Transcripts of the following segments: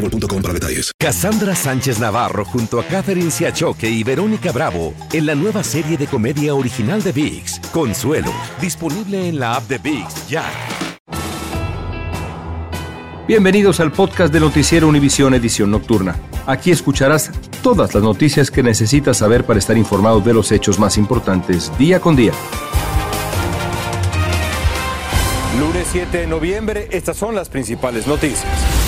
boostmobile.com para detalles. Cassandra Sánchez Navarro junto a Catherine Siachoque y Verónica Bravo en la nueva serie de comedia original de VIX, Consuelo, disponible en la app de VIX ya. Bienvenidos al podcast de Noticiero Univisión Edición Nocturna. Aquí escucharás todas las noticias que necesitas saber para estar informado de los hechos más importantes día con día. Lunes 7 de noviembre, estas son las principales noticias.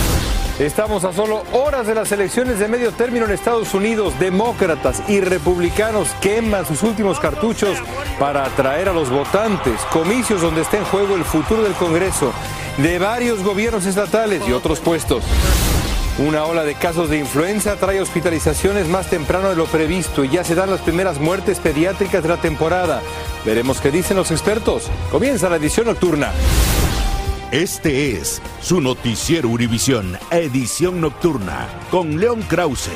Estamos a solo horas de las elecciones de medio término en Estados Unidos. Demócratas y republicanos queman sus últimos cartuchos para atraer a los votantes. Comicios donde está en juego el futuro del Congreso, de varios gobiernos estatales y otros puestos. Una ola de casos de influenza trae hospitalizaciones más temprano de lo previsto y ya se dan las primeras muertes pediátricas de la temporada. Veremos qué dicen los expertos. Comienza la edición nocturna. Este es su noticiero Univisión, edición nocturna, con León Krause.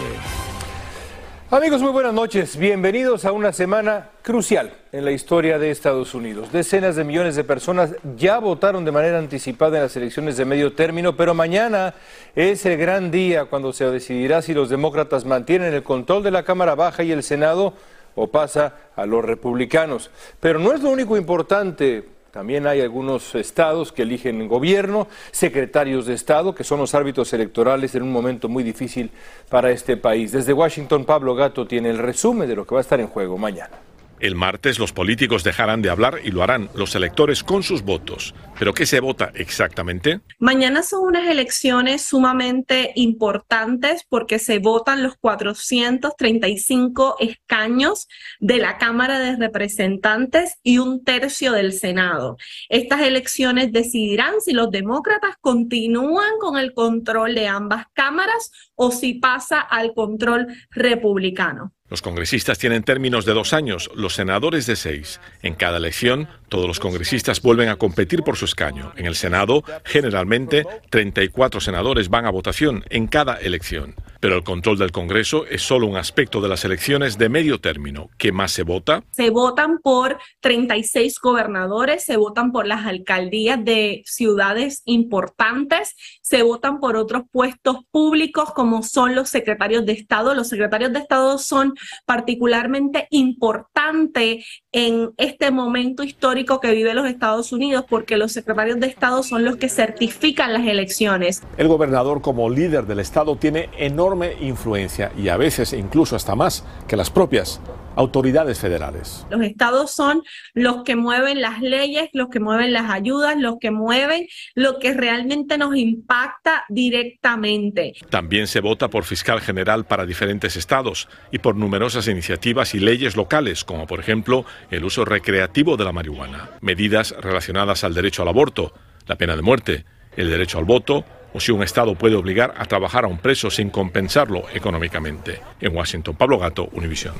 Amigos, muy buenas noches. Bienvenidos a una semana crucial en la historia de Estados Unidos. Decenas de millones de personas ya votaron de manera anticipada en las elecciones de medio término, pero mañana es el gran día cuando se decidirá si los demócratas mantienen el control de la Cámara Baja y el Senado o pasa a los republicanos. Pero no es lo único importante también hay algunos estados que eligen gobierno, secretarios de Estado, que son los árbitros electorales en un momento muy difícil para este país. Desde Washington, Pablo Gato tiene el resumen de lo que va a estar en juego mañana. El martes los políticos dejarán de hablar y lo harán los electores con sus votos. ¿Pero qué se vota exactamente? Mañana son unas elecciones sumamente importantes porque se votan los 435 escaños de la Cámara de Representantes y un tercio del Senado. Estas elecciones decidirán si los demócratas continúan con el control de ambas cámaras o si pasa al control republicano. Los congresistas tienen términos de dos años, los senadores de seis. En cada elección, todos los congresistas vuelven a competir por su escaño. En el Senado, generalmente, 34 senadores van a votación en cada elección. Pero el control del Congreso es solo un aspecto de las elecciones de medio término. ¿Qué más se vota? Se votan por 36 gobernadores, se votan por las alcaldías de ciudades importantes, se votan por otros puestos públicos como son los secretarios de Estado. Los secretarios de Estado son particularmente importantes en este momento histórico que vive los Estados Unidos porque los secretarios de Estado son los que certifican las elecciones. El gobernador como líder del Estado tiene enorme influencia y a veces incluso hasta más que las propias autoridades federales. Los estados son los que mueven las leyes, los que mueven las ayudas, los que mueven lo que realmente nos impacta directamente. También se vota por fiscal general para diferentes estados y por numerosas iniciativas y leyes locales, como por ejemplo el uso recreativo de la marihuana, medidas relacionadas al derecho al aborto, la pena de muerte, el derecho al voto o si un Estado puede obligar a trabajar a un preso sin compensarlo económicamente. En Washington, Pablo Gato, Univisión.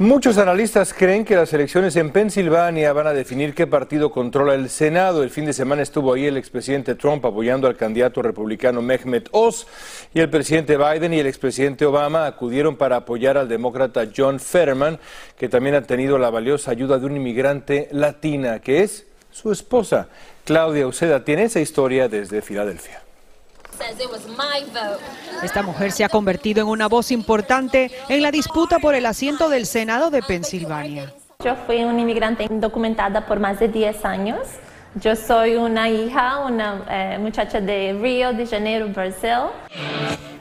Muchos analistas creen que las elecciones en Pensilvania van a definir qué partido controla el Senado. El fin de semana estuvo ahí el expresidente Trump apoyando al candidato republicano Mehmet Oz y el presidente Biden y el expresidente Obama acudieron para apoyar al demócrata John Fetterman, que también ha tenido la valiosa ayuda de una inmigrante latina, que es su esposa. Claudia Uceda tiene esa historia desde Filadelfia. Esta mujer se ha convertido en una voz importante en la disputa por el asiento del Senado de Pensilvania. Yo fui una inmigrante indocumentada por más de 10 años. Yo soy una hija, una eh, muchacha de Río de Janeiro, Brasil.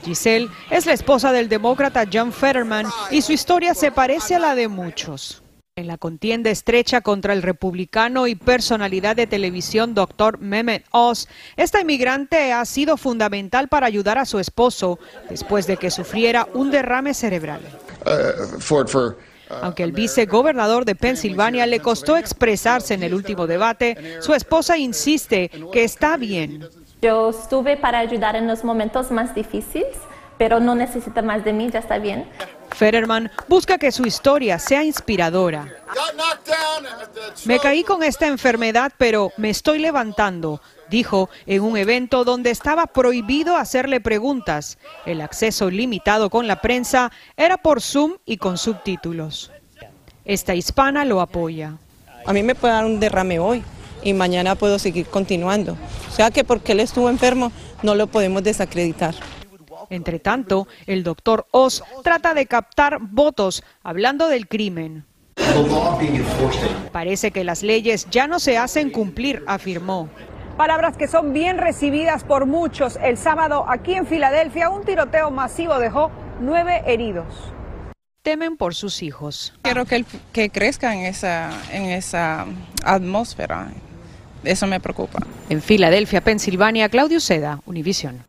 Giselle es la esposa del demócrata John Fetterman y su historia se parece a la de muchos. En la contienda estrecha contra el republicano y personalidad de televisión Dr. Mehmet Oz, esta inmigrante ha sido fundamental para ayudar a su esposo después de que sufriera un derrame cerebral. Aunque el vicegobernador de Pensilvania le costó expresarse en el último debate, su esposa insiste que está bien. Yo estuve para ayudar en los momentos más difíciles, pero no necesita más de mí, ya está bien. Federman busca que su historia sea inspiradora. Me caí con esta enfermedad, pero me estoy levantando, dijo en un evento donde estaba prohibido hacerle preguntas. El acceso limitado con la prensa era por Zoom y con subtítulos. Esta hispana lo apoya. A mí me puede dar un derrame hoy y mañana puedo seguir continuando. O sea que porque él estuvo enfermo no lo podemos desacreditar. Entre tanto, el doctor Oz trata de captar votos hablando del crimen. Parece que las leyes ya no se hacen cumplir, afirmó. Palabras que son bien recibidas por muchos. El sábado aquí en Filadelfia un tiroteo masivo dejó nueve heridos. Temen por sus hijos. Quiero que, que crezca en esa, en esa atmósfera. Eso me preocupa. En Filadelfia, Pensilvania, Claudio Seda, Univision.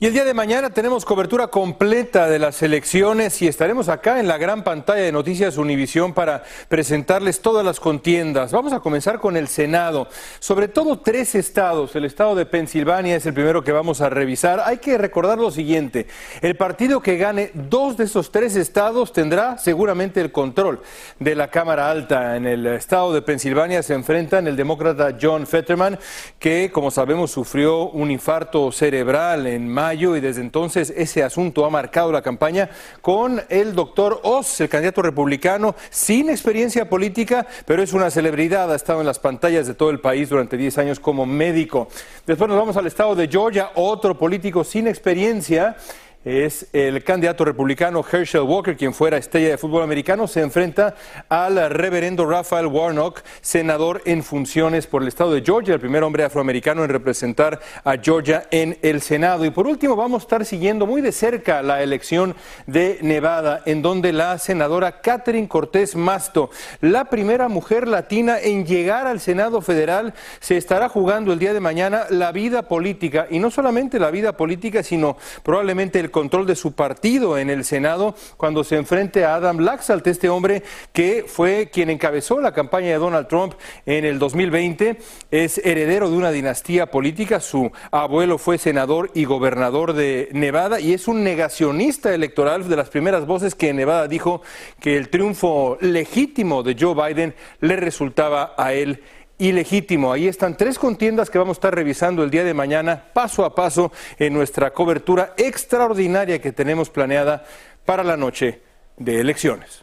Y el día de mañana tenemos cobertura completa de las elecciones y estaremos acá en la gran pantalla de Noticias Univisión para presentarles todas las contiendas. Vamos a comenzar con el Senado. Sobre todo tres estados. El estado de Pensilvania es el primero que vamos a revisar. Hay que recordar lo siguiente. El partido que gane dos de esos tres estados tendrá seguramente el control de la Cámara Alta. En el estado de Pensilvania se enfrentan el demócrata John Fetterman, que como sabemos sufrió un infarto cerebral en mayo y desde entonces ese asunto ha marcado la campaña con el doctor Oz, el candidato republicano, sin experiencia política, pero es una celebridad, ha estado en las pantallas de todo el país durante 10 años como médico. Después nos vamos al estado de Georgia, otro político sin experiencia es el candidato republicano Herschel Walker, quien fuera estrella de fútbol americano, se enfrenta al reverendo Rafael Warnock, senador en funciones por el estado de Georgia, el primer hombre afroamericano en representar a Georgia en el Senado. Y por último, vamos a estar siguiendo muy de cerca la elección de Nevada, en donde la senadora Catherine Cortés Masto, la primera mujer latina en llegar al Senado federal, se estará jugando el día de mañana la vida política, y no solamente la vida política, sino probablemente el control de su partido en el Senado cuando se enfrente a Adam Laxalt, este hombre que fue quien encabezó la campaña de Donald Trump en el 2020, es heredero de una dinastía política, su abuelo fue senador y gobernador de Nevada y es un negacionista electoral de las primeras voces que en Nevada dijo que el triunfo legítimo de Joe Biden le resultaba a él ilegítimo. Ahí están tres contiendas que vamos a estar revisando el día de mañana, paso a paso, en nuestra cobertura extraordinaria que tenemos planeada para la noche de elecciones.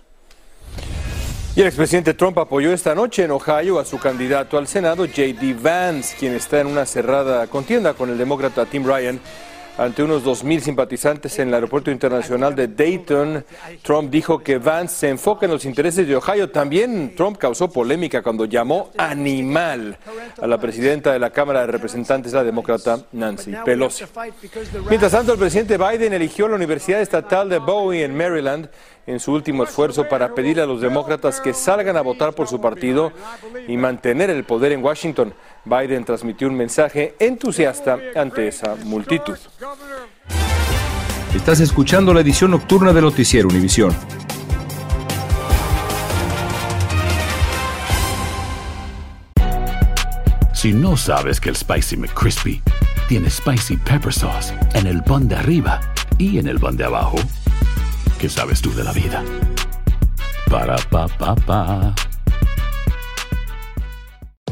Y el expresidente Trump apoyó esta noche en Ohio a su candidato al Senado, J.D. Vance, quien está en una cerrada contienda con el demócrata Tim Ryan ante unos 2.000 simpatizantes en el aeropuerto internacional de Dayton. Trump dijo que Vance se enfoca en los intereses de Ohio. También Trump causó polémica cuando llamó animal a la presidenta de la Cámara de Representantes, la demócrata Nancy Pelosi. Mientras tanto, el presidente Biden eligió la Universidad Estatal de Bowie en Maryland en su último esfuerzo para pedirle a los demócratas que salgan a votar por su partido y mantener el poder en Washington. Biden transmitió un mensaje entusiasta ante esa multitud. Estás escuchando la edición nocturna de Noticiero Univisión. Si no sabes que el Spicy McCrispy tiene Spicy Pepper Sauce en el pan de arriba y en el pan de abajo, ¿qué sabes tú de la vida? Para, pa, pa, pa.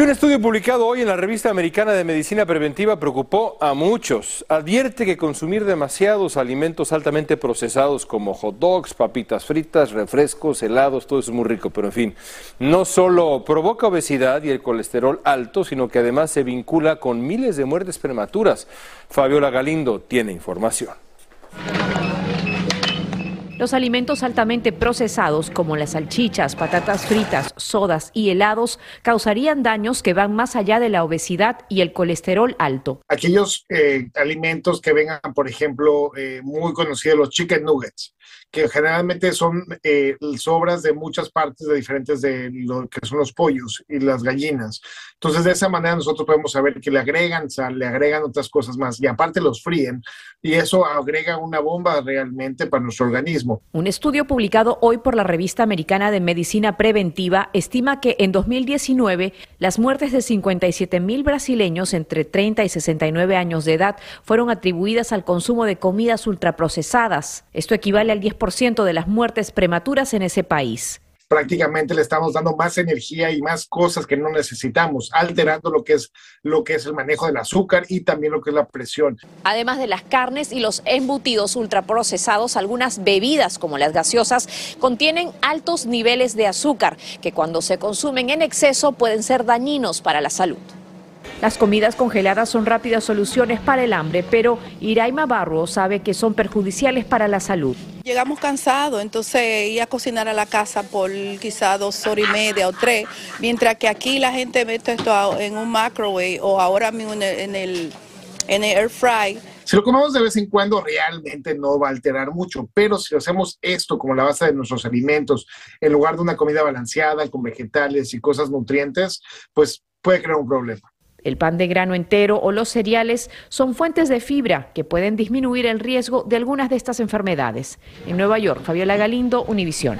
Y un estudio publicado hoy en la revista americana de medicina preventiva preocupó a muchos. Advierte que consumir demasiados alimentos altamente procesados como hot dogs, papitas fritas, refrescos, helados, todo eso es muy rico, pero en fin, no solo provoca obesidad y el colesterol alto, sino que además se vincula con miles de muertes prematuras. Fabiola Galindo tiene información. Los alimentos altamente procesados como las salchichas, patatas fritas, sodas y helados causarían daños que van más allá de la obesidad y el colesterol alto. Aquellos eh, alimentos que vengan, por ejemplo, eh, muy conocidos los chicken nuggets, que generalmente son eh, sobras de muchas partes de diferentes de lo que son los pollos y las gallinas. Entonces, de esa manera nosotros podemos saber que le agregan sal, le agregan otras cosas más y aparte los fríen y eso agrega una bomba realmente para nuestro organismo. Un estudio publicado hoy por la revista americana de medicina preventiva estima que en 2019 las muertes de 57 mil brasileños entre 30 y 69 años de edad fueron atribuidas al consumo de comidas ultraprocesadas. Esto equivale al 10 ciento de las muertes prematuras en ese país prácticamente le estamos dando más energía y más cosas que no necesitamos, alterando lo que es lo que es el manejo del azúcar y también lo que es la presión. Además de las carnes y los embutidos ultraprocesados, algunas bebidas como las gaseosas contienen altos niveles de azúcar que cuando se consumen en exceso pueden ser dañinos para la salud. Las comidas congeladas son rápidas soluciones para el hambre, pero Iraima Barro sabe que son perjudiciales para la salud. Llegamos cansados, entonces ir a cocinar a la casa por quizá dos horas y media o tres, mientras que aquí la gente mete esto en un microwave o ahora mismo en el, en el, air fry. Si lo comemos de vez en cuando, realmente no va a alterar mucho, pero si hacemos esto como la base de nuestros alimentos, en lugar de una comida balanceada con vegetales y cosas nutrientes, pues puede crear un problema. El pan de grano entero o los cereales son fuentes de fibra que pueden disminuir el riesgo de algunas de estas enfermedades. En Nueva York, Fabiola Galindo, Univisión.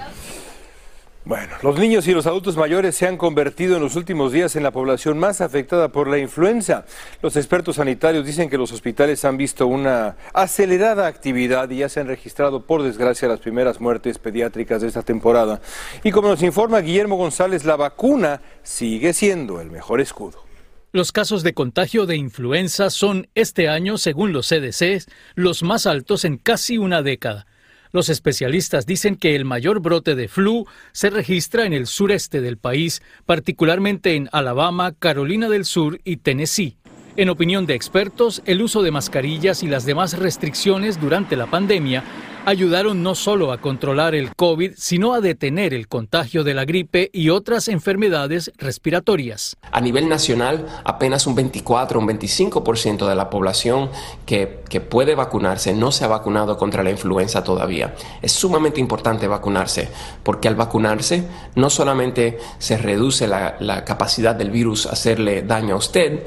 Bueno, los niños y los adultos mayores se han convertido en los últimos días en la población más afectada por la influenza. Los expertos sanitarios dicen que los hospitales han visto una acelerada actividad y ya se han registrado, por desgracia, las primeras muertes pediátricas de esta temporada. Y como nos informa Guillermo González, la vacuna sigue siendo el mejor escudo. Los casos de contagio de influenza son este año, según los CDC, los más altos en casi una década. Los especialistas dicen que el mayor brote de flu se registra en el sureste del país, particularmente en Alabama, Carolina del Sur y Tennessee. En opinión de expertos, el uso de mascarillas y las demás restricciones durante la pandemia ayudaron no solo a controlar el COVID, sino a detener el contagio de la gripe y otras enfermedades respiratorias. A nivel nacional, apenas un 24 o un 25% de la población que, que, puede vacunarse no se ha vacunado contra la influenza todavía. Es sumamente importante vacunarse porque al vacunarse no solamente se reduce la, la capacidad del virus a hacerle daño a usted,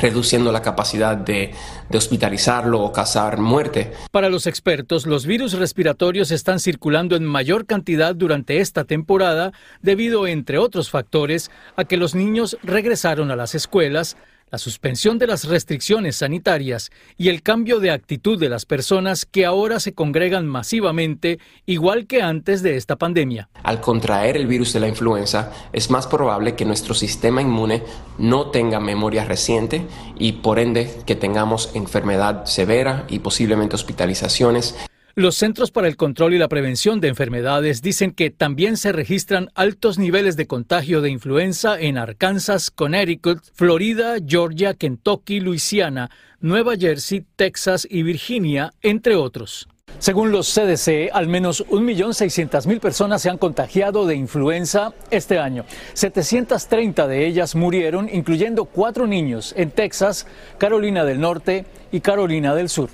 reduciendo la capacidad de, hospitalizarlo o causar muerte. Para los expertos, los virus respiratorios están circulando en mayor cantidad durante esta temporada debido, entre otros factores, a que los niños regresaron a las escuelas, la suspensión de las restricciones sanitarias y el cambio de actitud de las personas que ahora se congregan masivamente, igual que antes de esta pandemia. Al contraer el virus de la influenza, es más probable que nuestro sistema inmune no tenga memoria reciente y por ende que tengamos enfermedad severa y posiblemente hospitalizaciones. Los Centros para el Control y la Prevención de Enfermedades dicen que también se registran altos niveles de contagio de influenza en Arkansas, Connecticut, Florida, Georgia, Kentucky, Luisiana, Nueva Jersey, Texas y Virginia, entre otros. Según los CDC, al menos 1.600.000 personas se han contagiado de influenza este año. 730 de ellas murieron, incluyendo cuatro niños en Texas, Carolina del Norte y Carolina del Sur.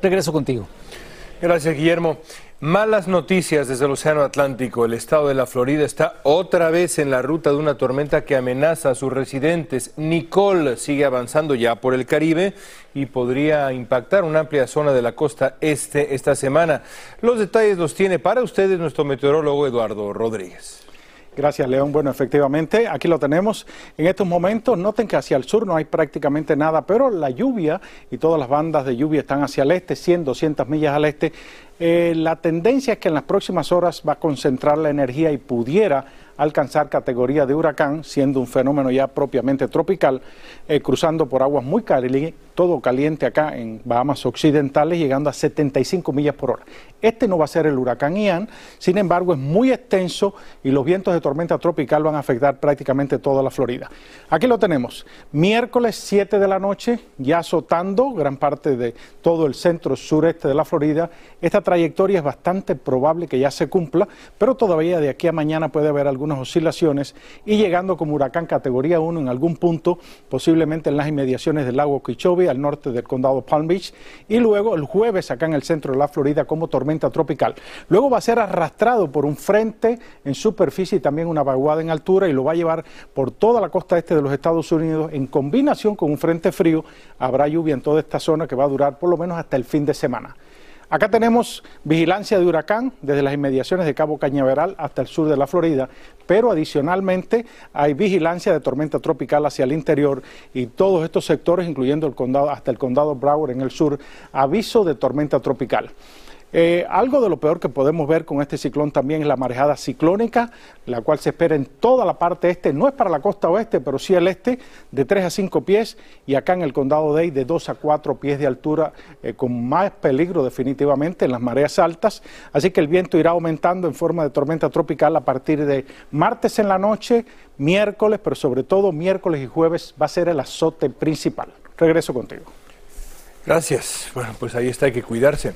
Regreso contigo. Gracias, Guillermo. Malas noticias desde el Océano Atlántico. El estado de la Florida está otra vez en la ruta de una tormenta que amenaza a sus residentes. Nicole sigue avanzando ya por el Caribe y podría impactar una amplia zona de la costa este esta semana. Los detalles los tiene para ustedes nuestro meteorólogo Eduardo Rodríguez. Gracias, León. Bueno, efectivamente, aquí lo tenemos. En estos momentos, noten que hacia el sur no hay prácticamente nada, pero la lluvia y todas las bandas de lluvia están hacia el este, 100, 200 millas al este. Eh, la tendencia es que en las próximas horas va a concentrar la energía y pudiera alcanzar categoría de huracán, siendo un fenómeno ya propiamente tropical, eh, cruzando por aguas muy calientes, todo caliente acá en Bahamas Occidentales, llegando a 75 millas por hora. Este no va a ser el huracán Ian, sin embargo es muy extenso y los vientos de tormenta tropical van a afectar prácticamente toda la Florida. Aquí lo tenemos, miércoles 7 de la noche, ya azotando gran parte de todo el centro sureste de la Florida. Esta trayectoria es bastante probable que ya se cumpla, pero todavía de aquí a mañana puede haber oscilaciones y llegando como huracán categoría 1 en algún punto, posiblemente en las inmediaciones del lago Okeechobee, al norte del condado Palm Beach, y luego el jueves acá en el centro de la Florida como tormenta tropical. Luego va a ser arrastrado por un frente en superficie y también una vaguada en altura y lo va a llevar por toda la costa este de los Estados Unidos en combinación con un frente frío. Habrá lluvia en toda esta zona que va a durar por lo menos hasta el fin de semana. Acá tenemos vigilancia de huracán desde las inmediaciones de Cabo Cañaveral hasta el sur de la Florida, pero adicionalmente hay vigilancia de tormenta tropical hacia el interior y todos estos sectores, incluyendo el condado hasta el condado Broward en el sur, aviso de tormenta tropical. Eh, algo de lo peor que podemos ver con este ciclón también es la marejada ciclónica, la cual se espera en toda la parte este, no es para la costa oeste, pero sí el este, de 3 a 5 pies, y acá en el condado de Dade de 2 a 4 pies de altura, eh, con más peligro definitivamente en las mareas altas. Así que el viento irá aumentando en forma de tormenta tropical a partir de martes en la noche, miércoles, pero sobre todo miércoles y jueves va a ser el azote principal. Regreso contigo. Gracias. Bueno, pues ahí está, hay que cuidarse.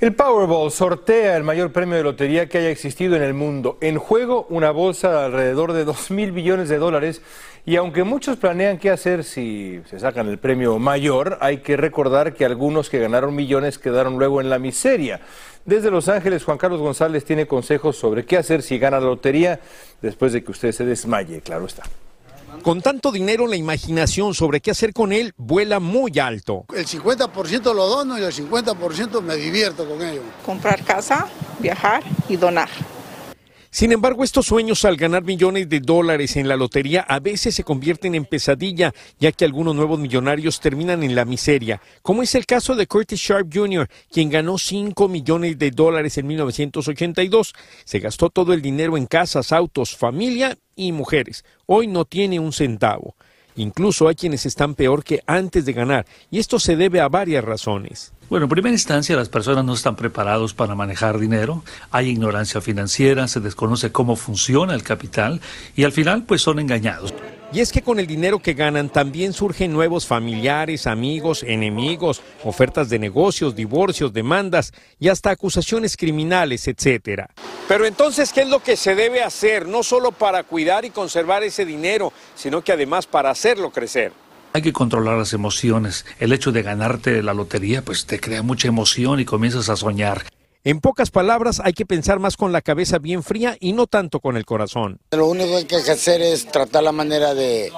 El Powerball sortea el mayor premio de lotería que haya existido en el mundo. En juego, una bolsa de alrededor de 2 mil billones de dólares. Y aunque muchos planean qué hacer si se sacan el premio mayor, hay que recordar que algunos que ganaron millones quedaron luego en la miseria. Desde Los Ángeles, Juan Carlos González tiene consejos sobre qué hacer si gana la lotería después de que usted se desmaye, claro está. Con tanto dinero, la imaginación sobre qué hacer con él vuela muy alto. El 50% lo dono y el 50% me divierto con ello. Comprar casa, viajar y donar. Sin embargo, estos sueños al ganar millones de dólares en la lotería a veces se convierten en pesadilla, ya que algunos nuevos millonarios terminan en la miseria, como es el caso de Curtis Sharp Jr., quien ganó 5 millones de dólares en 1982. Se gastó todo el dinero en casas, autos, familia y mujeres. Hoy no tiene un centavo. Incluso hay quienes están peor que antes de ganar, y esto se debe a varias razones. Bueno, en primera instancia las personas no están preparados para manejar dinero, hay ignorancia financiera, se desconoce cómo funciona el capital y al final pues son engañados. Y es que con el dinero que ganan también surgen nuevos familiares, amigos, enemigos, ofertas de negocios, divorcios, demandas y hasta acusaciones criminales, etcétera. Pero entonces, ¿qué es lo que se debe hacer? No solo para cuidar y conservar ese dinero, sino que además para hacerlo crecer. Hay que controlar las emociones. El hecho de ganarte la lotería, pues te crea mucha emoción y comienzas a soñar. En pocas palabras, hay que pensar más con la cabeza bien fría y no tanto con el corazón. Lo único que hay que hacer es tratar la manera de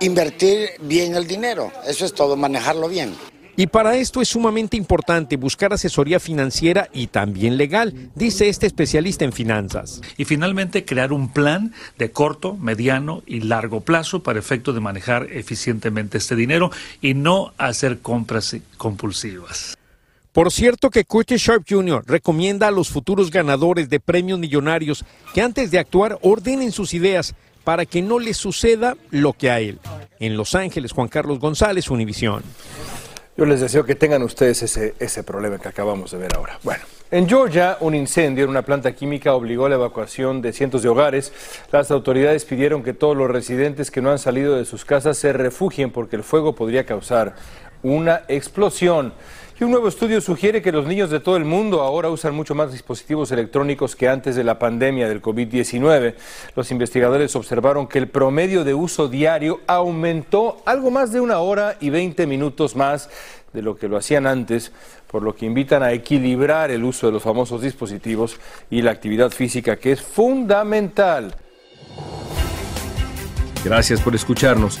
invertir bien el dinero. Eso es todo, manejarlo bien. Y para esto es sumamente importante buscar asesoría financiera y también legal, dice este especialista en finanzas. Y finalmente crear un plan de corto, mediano y largo plazo para efecto de manejar eficientemente este dinero y no hacer compras compulsivas. Por cierto que Curtis Sharp Jr. recomienda a los futuros ganadores de premios millonarios que antes de actuar ordenen sus ideas para que no les suceda lo que a él. En Los Ángeles, Juan Carlos González, Univisión. Yo les deseo que tengan ustedes ese, ese problema que acabamos de ver ahora. Bueno, en Georgia, un incendio en una planta química obligó a la evacuación de cientos de hogares. Las autoridades pidieron que todos los residentes que no han salido de sus casas se refugien porque el fuego podría causar una explosión. Y un nuevo estudio sugiere que los niños de todo el mundo ahora usan mucho más dispositivos electrónicos que antes de la pandemia del COVID-19. Los investigadores observaron que el promedio de uso diario aumentó algo más de una hora y 20 minutos más de lo que lo hacían antes, por lo que invitan a equilibrar el uso de los famosos dispositivos y la actividad física, que es fundamental. Gracias por escucharnos.